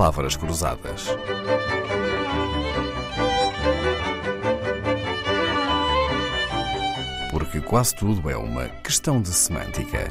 palavras cruzadas. Porque quase tudo é uma questão de semântica.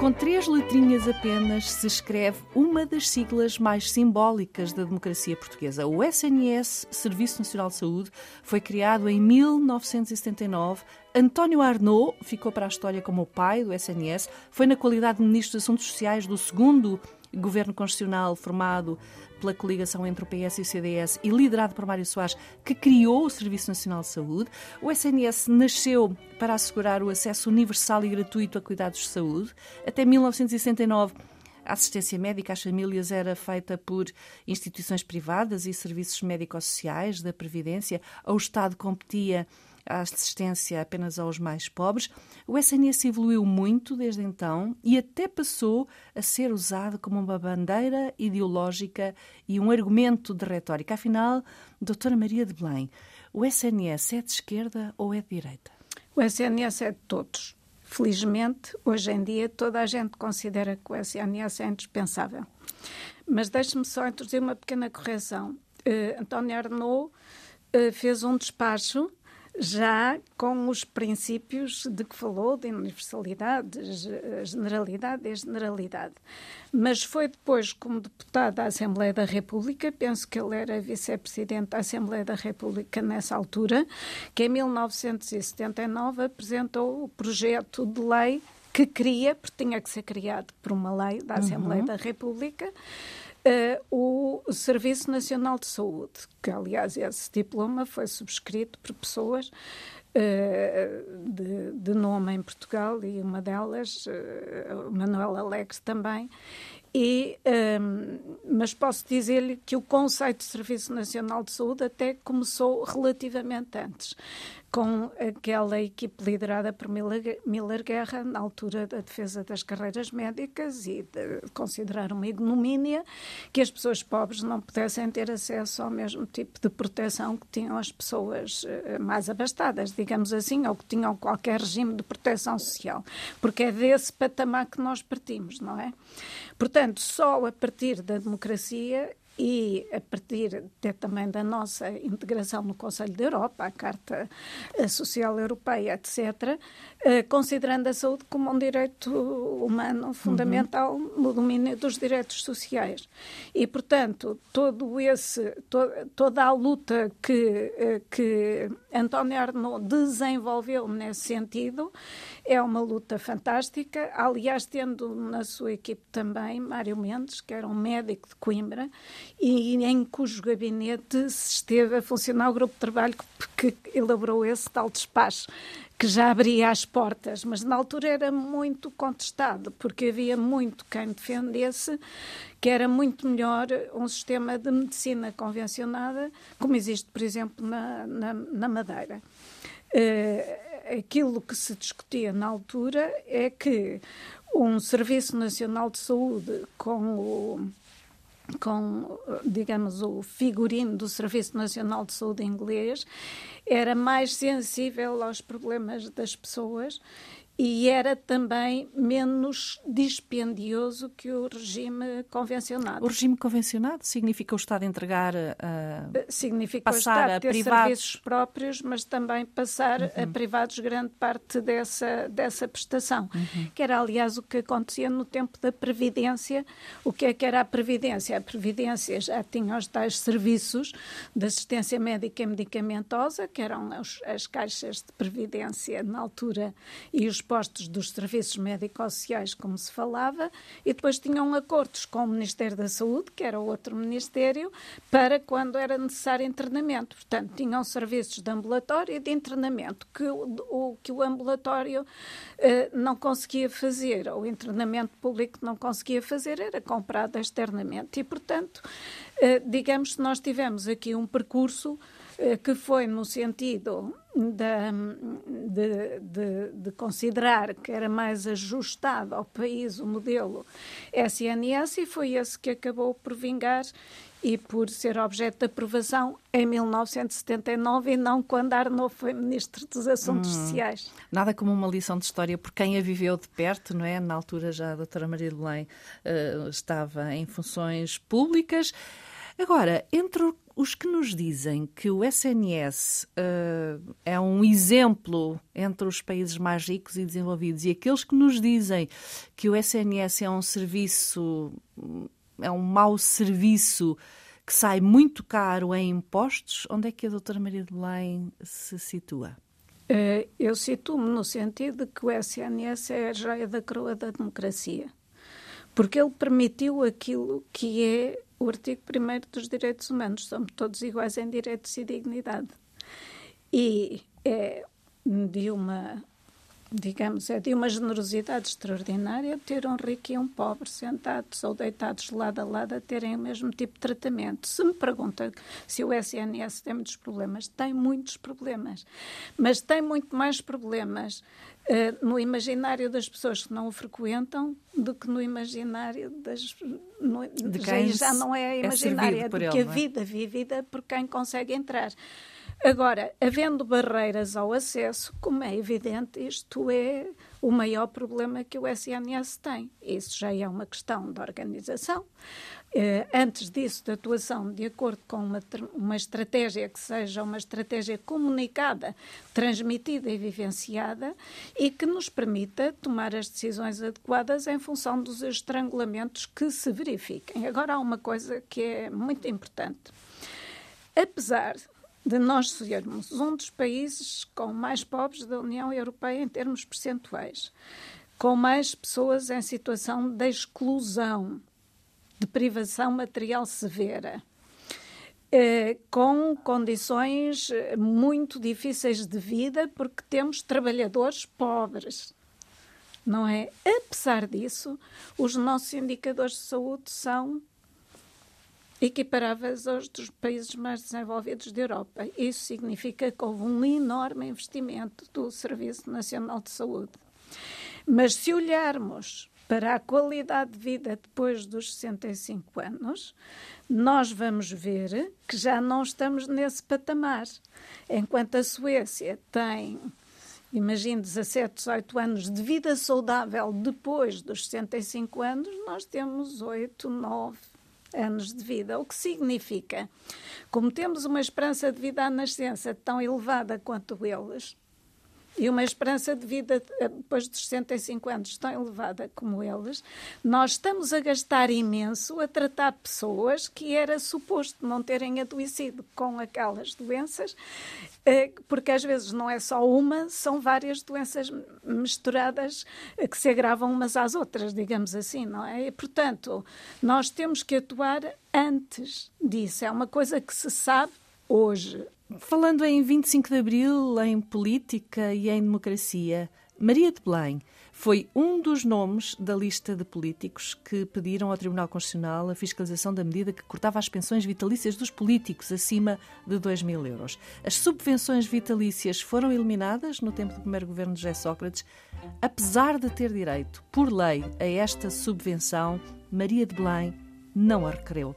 Com três letrinhas apenas se escreve uma das siglas mais simbólicas da democracia portuguesa. O SNS, Serviço Nacional de Saúde, foi criado em 1979. António Arnaud ficou para a história como o pai do SNS. Foi na qualidade de Ministro dos Assuntos Sociais do segundo governo constitucional formado pela coligação entre o PS e o CDS e liderado por Mário Soares, que criou o Serviço Nacional de Saúde. O SNS nasceu para assegurar o acesso universal e gratuito a cuidados de saúde. Até 1969, a assistência médica às famílias era feita por instituições privadas e serviços médico-sociais da Previdência. O Estado competia a assistência apenas aos mais pobres. O SNS evoluiu muito desde então e até passou a ser usado como uma bandeira ideológica e um argumento de retórica. Afinal, doutora Maria de Belém, o SNS é de esquerda ou é de direita? O SNS é de todos. Felizmente, hoje em dia, toda a gente considera que o SNS é indispensável. Mas deixe-me só introduzir uma pequena correção. Uh, António Arnaud uh, fez um despacho já com os princípios de que falou, de universalidade, generalidade e generalidade. Mas foi depois, como deputado da Assembleia da República, penso que ele era vice-presidente da Assembleia da República nessa altura, que em 1979 apresentou o projeto de lei que cria, porque tinha que ser criado por uma lei da Assembleia uhum. da República, o Serviço Nacional de Saúde, que aliás esse diploma foi subscrito por pessoas uh, de, de, nome em Portugal e uma delas, uh, Manuela Alex também, e, um, mas posso dizer-lhe que o conceito de Serviço Nacional de Saúde até começou relativamente antes com aquela equipe liderada por Miller Guerra, na altura da defesa das carreiras médicas e de considerar uma ignomínia que as pessoas pobres não pudessem ter acesso ao mesmo tipo de proteção que tinham as pessoas eh, mais abastadas, digamos assim, ou que tinham qualquer regime de proteção social. Porque é desse patamar que nós partimos, não é? Portanto, só a partir da democracia e a partir de, também da nossa integração no Conselho da Europa, a Carta Social Europeia, etc., eh, considerando a saúde como um direito humano fundamental uhum. no domínio dos direitos sociais. E, portanto, todo esse, to, toda a luta que, eh, que António Arnaud desenvolveu nesse sentido é uma luta fantástica. Aliás, tendo na sua equipe também Mário Mendes, que era um médico de Coimbra, e em cujo gabinete se esteve a funcionar o grupo de trabalho que, que elaborou esse tal despacho que já abria as portas, mas na altura era muito contestado, porque havia muito quem defendesse que era muito melhor um sistema de medicina convencionada, como existe, por exemplo, na, na, na Madeira. Uh, aquilo que se discutia na altura é que um Serviço Nacional de Saúde com o com, digamos, o figurino do Serviço Nacional de Saúde inglês, era mais sensível aos problemas das pessoas e era também menos dispendioso que o regime convencionado. O regime convencionado significa o Estado entregar a uh, significa passar o Estado ter privados... serviços próprios, mas também passar uhum. a privados grande parte dessa dessa prestação, uhum. que era aliás o que acontecia no tempo da previdência. O que é que era a previdência? A previdência já tinha os tais serviços de assistência médica e medicamentosa, que eram as, as caixas de previdência na altura e os postos dos serviços médico-sociais, como se falava, e depois tinham acordos com o Ministério da Saúde, que era outro ministério, para quando era necessário internamento. Portanto, tinham serviços de ambulatório e de internamento, que o, que o ambulatório eh, não conseguia fazer, ou o internamento público não conseguia fazer, era comprado externamente. E, portanto, eh, digamos que nós tivemos aqui um percurso que foi no sentido de, de, de, de, considerar que era mais ajustado ao país o modelo SNS e foi esse que acabou por vingar e por ser objeto de aprovação em 1979 e não quando Arnaud foi Ministro dos Assuntos hum, Sociais. Nada como uma lição de história por quem a viveu de perto, não é? Na altura já a doutora Maria de Belém uh, estava em funções públicas. Agora, entre os que nos dizem que o SNS uh, eh, é um exemplo entre os países mais ricos e desenvolvidos e aqueles que nos dizem que o SNS é um serviço é um mau serviço que sai muito caro em impostos, onde é que a doutora Maria de se situa? Eh, eu situo-me no sentido de que o SNS é a joia da coroa da democracia, porque ele permitiu aquilo que é o artigo 1 dos direitos humanos, somos todos iguais em direitos e dignidade. E é de uma digamos, é de uma generosidade extraordinária ter um rico e um pobre sentados ou deitados lado a lado a terem o mesmo tipo de tratamento. Se me pergunta se o SNS tem muitos problemas, tem muitos problemas, mas tem muito mais problemas uh, no imaginário das pessoas que não o frequentam do que no imaginário das. No, de quem já, já não é imaginário, é, é do que a é? vida vivida por quem consegue entrar. Agora, havendo barreiras ao acesso, como é evidente, isto é o maior problema que o SNS tem. Isso já é uma questão de organização. Eh, antes disso, de atuação de acordo com uma, uma estratégia que seja uma estratégia comunicada, transmitida e vivenciada e que nos permita tomar as decisões adequadas em função dos estrangulamentos que se verifiquem. Agora, há uma coisa que é muito importante. Apesar de nós sermos um dos países com mais pobres da União Europeia em termos percentuais, com mais pessoas em situação de exclusão, de privação material severa, eh, com condições muito difíceis de vida, porque temos trabalhadores pobres. Não é? Apesar disso, os nossos indicadores de saúde são equiparáveis aos dos países mais desenvolvidos da Europa. Isso significa que houve um enorme investimento do Serviço Nacional de Saúde. Mas se olharmos para a qualidade de vida depois dos 65 anos, nós vamos ver que já não estamos nesse patamar. Enquanto a Suécia tem, imagine, 17, 18 anos de vida saudável depois dos 65 anos, nós temos 8, 9, anos de vida, o que significa, como temos uma esperança de vida à nascença tão elevada quanto eles, e uma esperança de vida eh, depois dos 65 anos tão elevada como eles, nós estamos a gastar imenso a tratar pessoas que era suposto não terem adoecido com aquelas doenças, eh, porque às vezes não é só uma, são várias doenças misturadas eh, que se agravam umas às outras, digamos assim, não é? E, portanto, nós temos que atuar antes disso. É uma coisa que se sabe hoje. Falando em 25 de Abril, em política e em democracia, Maria de Belém foi um dos nomes da lista de políticos que pediram ao Tribunal Constitucional a fiscalização da medida que cortava as pensões vitalícias dos políticos acima de 2 mil euros. As subvenções vitalícias foram eliminadas no tempo do primeiro governo de José Sócrates. Apesar de ter direito, por lei, a esta subvenção, Maria de Belém não a requereu.